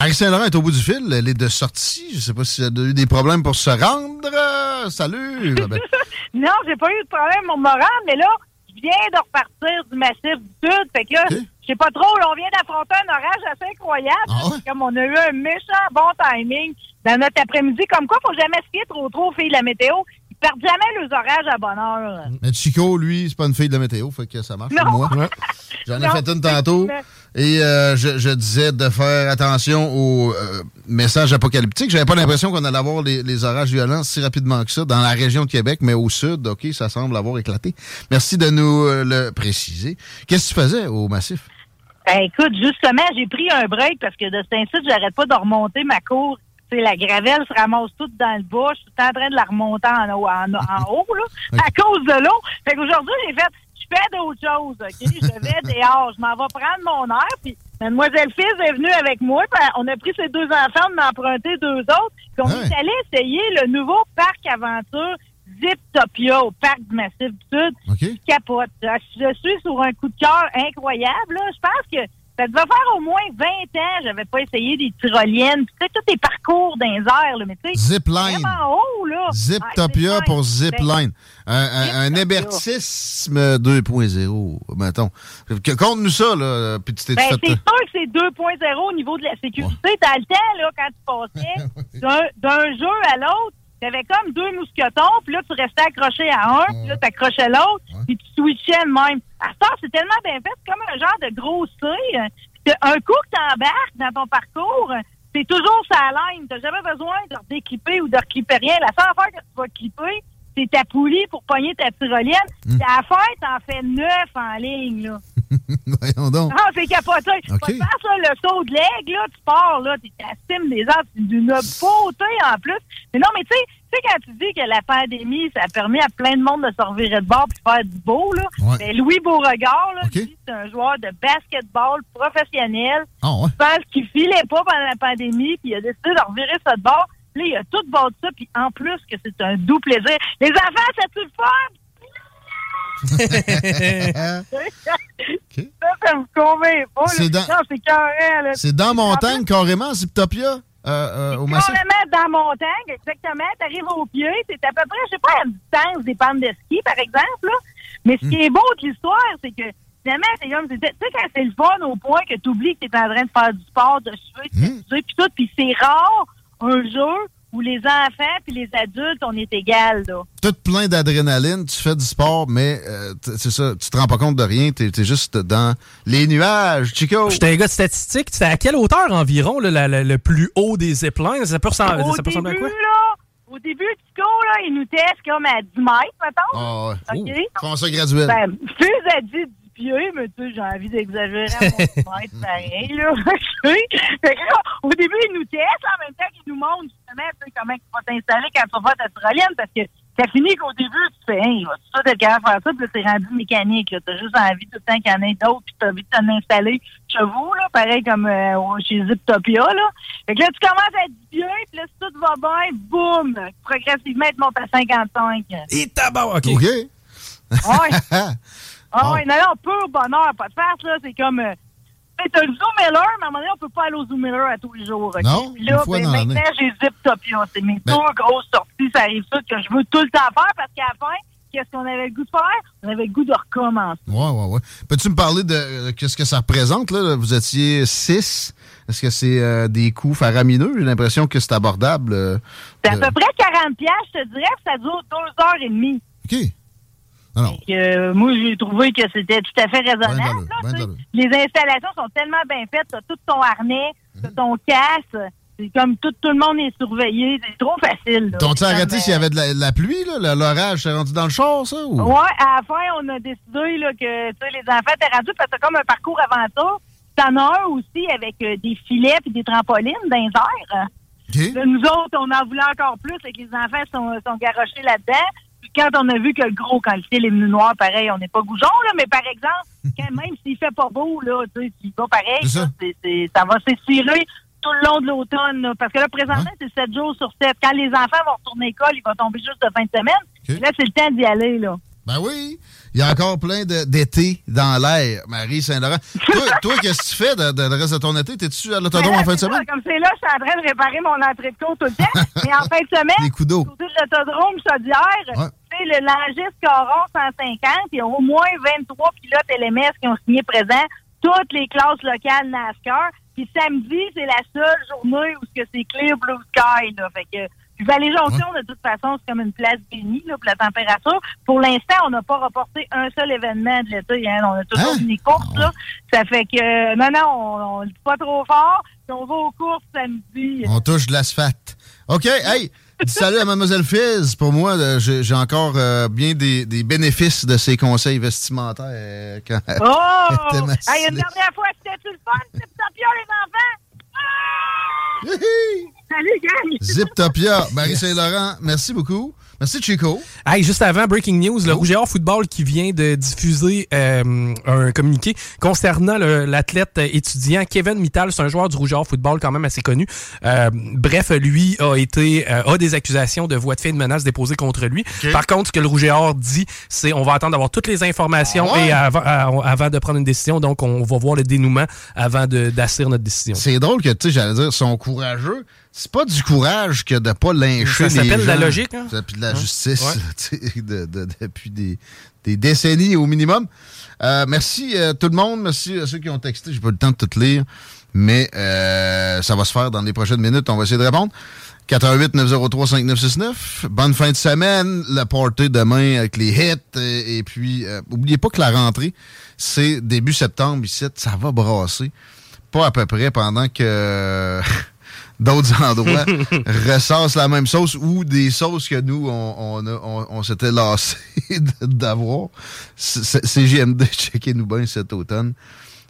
Harry Saint-Laurent est au bout du fil. Elle est de sortie. Je sais pas si elle a eu des problèmes pour se rendre. Euh, salut! Ben, Non, j'ai pas eu de problème au moral, mais là, je viens de repartir du massif du Sud. Fait que là, je sais pas trop, là, on vient d'affronter un orage assez incroyable. Ah ouais? Comme on a eu un méchant bon timing dans notre après-midi. Comme quoi, faut jamais se fier trop trop aux filles de la météo. Perdent jamais leurs orages à bonne heure. mais Chico, lui, c'est pas une fille de la météo, fait que ça marche pour Non. moi. J'en ai Non, fait une tantôt. Et euh, je, je disais de faire attention aux euh, messages apocalyptiques. J'avais pas l'impression qu'on allait avoir les, les orages violents si rapidement que ça dans la région de Québec, mais au sud, OK, ça semble avoir éclaté. Merci de nous euh, le préciser. Qu'est-ce que tu faisais au massif? Ben, écoute, justement, j'ai pris un break parce que de cet incite, j'arrête pas de remonter ma cour. La gravelle se ramasse toute dans le bas. Je suis en train de la remonter en haut, en, en haut là, à cause de l'eau. Fait qu'aujourd'hui, j'ai fait, je fais d'autres choses, OK? Je vais dehors, je m'en vais prendre mon air, puis Mademoiselle Fils est venue avec moi, puis on a pris ses deux enfants, on en a emprunté deux autres, puis on Ouais. est allé essayer le nouveau parc aventure Ziptopia au parc du Massif du Sud OK? capote. Je je suis sur un coup de cœur incroyable. là. Je pense que ça devait faire au moins 20 ans j'avais pas essayé des tyroliennes. Tu sais, tous les parcours dans les airs, là, mais tu sais, Zipline. haut, là. Ziptopia Ah, pour Zipline. Zipline. Un, un, un hébertisme 2.0, mettons. Compte-nous ça, là, puis tu t'es Ben, c'est sûr que c'est 2.0 au niveau de la sécurité. Dans le temps, là, quand tu passais d'un jeu à l'autre, tu avais comme deux mousquetons, puis là, tu restais accroché à un, puis là, tu accrochais l'autre, puis tu switchais le même. À ça, c'est tellement bien fait, c'est comme un genre de gros C. euh, Un coup que tu embarques dans ton parcours, c'est toujours sa ligne. Tu jamais besoin de redéclipper ou de reclipper rien. La seule affaire que tu vas clipper, c'est ta poulie pour pogner ta tyrolienne. Puis à la fin, t'en fais neuf en ligne, là. Voyons donc. Ah, c'est capoté. OK. Pas de faire ça, le saut de l'aigle, là, tu pars, là, t'es la cime des arbres, c'est d'une beauté en plus. Mais non, mais tu sais, tu sais, quand tu dis que la pandémie, ça a permis à plein de monde de se revirer de bord puis de faire du beau, là. Ouais. Ben, Louis Beauregard, là, c'est un joueur de basketball professionnel. Ah ouais? Je pense qu'il filait pas pendant la pandémie, puis il a décidé de revirer ça de bord. Là, il a tout bâti ça, puis en plus que c'est un doux plaisir. Les enfants, ça tu le fun? Ça, ça me convainc pas. là. C'est dans- Non, c'est carré, là. C'est dans montagne, carrément, Ziptopia, euh, euh, au massif? Carrément dans montagne, exactement. T'arrives au pied, c'est à peu près, je sais pas, à une distance des pentes de ski, par exemple. Là. Mais ce qui est beau de l'histoire, c'est que finalement, c'est comme, tu sais, quand c'est le fun au point que tu oublies que tu es en train de faire du sport, de suer, de s'amuser, puis tout, puis c'est rare un jeu où les enfants puis les adultes, on est égal, là. Tout plein d'adrénaline, tu fais du sport, mais euh, c'est ça, tu te rends pas compte de rien, t'es es juste dans les nuages, Chico. J'étais un gars de statistique. C'est à quelle hauteur environ là, la- la- le plus haut des ziplines? Ça peut ressembler, au ça peut ressembler à début, quoi? là, au début, Tico, là, il nous teste comme à 10 mètres, mettons. Ah ouais. OK? Graduel? Ben, plus à 10 mais tu sais, j'ai envie d'exagérer à mon mètre pareil, là. Tu fait que là, au début, il nous teste, en même temps qu'il nous montre justement tu sais, comment tu vas t'installer quand tu vas faire ta tyrolienne, parce que ça finit qu'au début, tu fais, hey, vas-tu ça d'être capable de faire ça, puis là, t'es rendu mécanique, là. T'as juste envie tout le temps qu'il y en ait d'autres, puis t'as envie de t'en installer chez vous, là, pareil comme euh, chez Ziptopia, là. Fait que là, tu commences à être bien, puis là, si tout va bien, boum, progressivement, tu montes à 55. Et tabac, OK. OK. Ouais. Ah. Ah oui, non, non, pur bonheur, pas de farce, là. C'est comme. Euh, t'as le Zoom Miller, mais à un moment donné, on peut pas aller au Zoom Miller à tous les jours. ok? Non, là, une fois ben, dans maintenant, j'ai Ziptopia. C'est mes Ben- deux grosses sorties, ça arrive ça, que je veux tout le temps faire parce qu'à la fin, qu'est-ce qu'on avait le goût de faire? On avait le goût de recommencer. Ouais, ouais, ouais. Peux-tu me parler de euh, qu'est-ce que ça représente, là? Vous étiez six. Est-ce que c'est euh, des coûts faramineux? J'ai l'impression que c'est abordable. euh, C'est à peu près 40 piastres, je te dirais, puis ça dure deux heures et demie. OK. Alors, euh, moi, j'ai trouvé que c'était tout à fait raisonnable. Ben là, ben tu les installations sont tellement bien faites. T'as tout ton harnais, t'as ton casque. C'est comme tout, tout le monde est surveillé. C'est trop facile. t'ont-tu C'est arrêté s'il y avait de la, de la pluie, L'orage s'est rendu dans le char, ça? Ou? Ouais, à la fin, on a décidé là, que tu les enfants étaient rendus parce que c'est comme un parcours aventure. T'en as un aussi avec euh, des filets et des trampolines dans les airs. Là, nous autres, on en voulait encore plus et que les enfants sont, sont garochés là-dedans. Puis quand on a vu que le gros, quand le ciel est venu noir, pareil, on n'est pas goujon, là, mais par exemple, quand même s'il fait pas beau, là, tu sais, y vas pareil, ça. là, ça va s'étirer tout le long de l'automne. Parce que là, présentement, c'est 7 jours sur 7. Quand les enfants vont retourner à l'école, il va tomber juste de fin de semaine. Là, c'est le temps d'y aller, là. Ben oui. Il y a encore plein d'été dans l'air, Marie Saint-Laurent. toi, toi, qu'est-ce que tu fais de, de- le reste de ton été? T'es-tu à l'autodrome en fin de semaine? Comme c'est là, je suis en train de réparer mon entrée de cours tout le temps. Mais en fin de semaine, d'eau. côté de l'autodrome Chaudière, Ouais. tu sais, le Langis Coron 150, il y a au moins 23 pilotes LMS qui ont signé présent, toutes les classes locales NASCAR. Puis samedi, c'est la seule journée où c'est clear blue sky. Là. Fait que puis Vallée Jonction, de toute façon, c'est comme une place bénie là, pour la température. Pour l'instant, on n'a pas reporté un seul événement de l'été. Hein. On a toujours Hein? des courses. Là. Ça fait que, euh, non, non, on, on le dit pas trop fort. Puis on va aux courses samedi. On touche de l'asphalte. OK, hey! Salut à Mademoiselle Fizz. Pour moi, euh, j'ai encore euh, bien des, des bénéfices de ses conseils vestimentaires. euh, quand Oh! Hey, une dernière fois, c'était-tu le fun? C'était champion, les enfants? Salut, gang! Ziptopia. Marie Saint-Laurent, merci beaucoup. Merci, Chico. Hey, juste avant, breaking news, le Rouge et Or Football qui vient de diffuser euh, un communiqué concernant l'athlète étudiant Kevin Mittal. C'est un joueur du Rouge et Or Football quand même assez connu. Euh, bref, lui a été euh, a des accusations de voie de fait de menaces déposées contre lui. Par contre, ce que le Rouge et Or dit, c'est on va attendre d'avoir toutes les informations Ah ouais? et avant, à- avant de prendre une décision. Donc, on va voir le dénouement avant d'assurer notre décision. C'est drôle que, tu sais, j'allais dire, sont courageux. C'est pas du courage que de pas lyncher Ça les s'appelle de la logique, hein? Ça, Puis de la justice, Ouais. tu sais, de- de- depuis des, des décennies au minimum. Euh, merci euh, tout le monde. Merci à ceux qui ont texté. J'ai pas eu le temps de tout lire. Mais euh, ça va se faire dans les prochaines minutes. On va essayer de répondre. 88 903 5969. Bonne fin de semaine. Le party demain avec les hits. Et, et puis, euh, oubliez pas que la rentrée, c'est début septembre ici. Ça va brasser. Pas à peu près pendant que d'autres endroits ressassent la même sauce ou des sauces que nous, on, on, a- on- on s'était lassé d'avoir. CGMD, checkez-nous bien cet automne.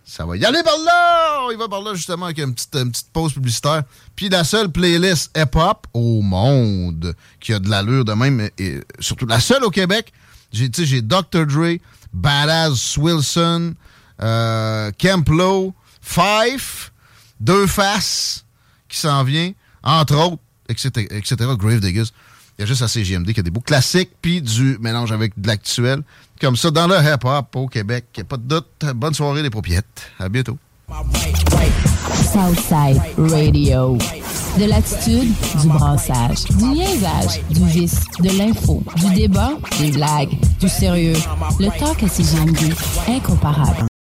Ça va y aller par là! Y va par là justement avec une petite, une petite pause publicitaire. Puis la seule playlist hip-hop au monde qui a de l'allure de même, et, surtout la seule au Québec. J'ai tu sais, j'ai Dr. Dre, Badass Wilson, euh, Kemplo, Fife, Deux Faces qui s'en vient, entre autres, etc., etc. Grave Diggers. Il y a juste à CGMD qui a des beaux classiques, puis du mélange avec de l'actuel. Comme ça, dans le hip-hop au Québec. Pas de doute. Bonne soirée, les paupiètes. À bientôt. Southside Radio. De l'attitude, du brassage, du niaisage, du vice, de l'info, du débat, des blagues, du sérieux. Le talk à CGMD, incomparable.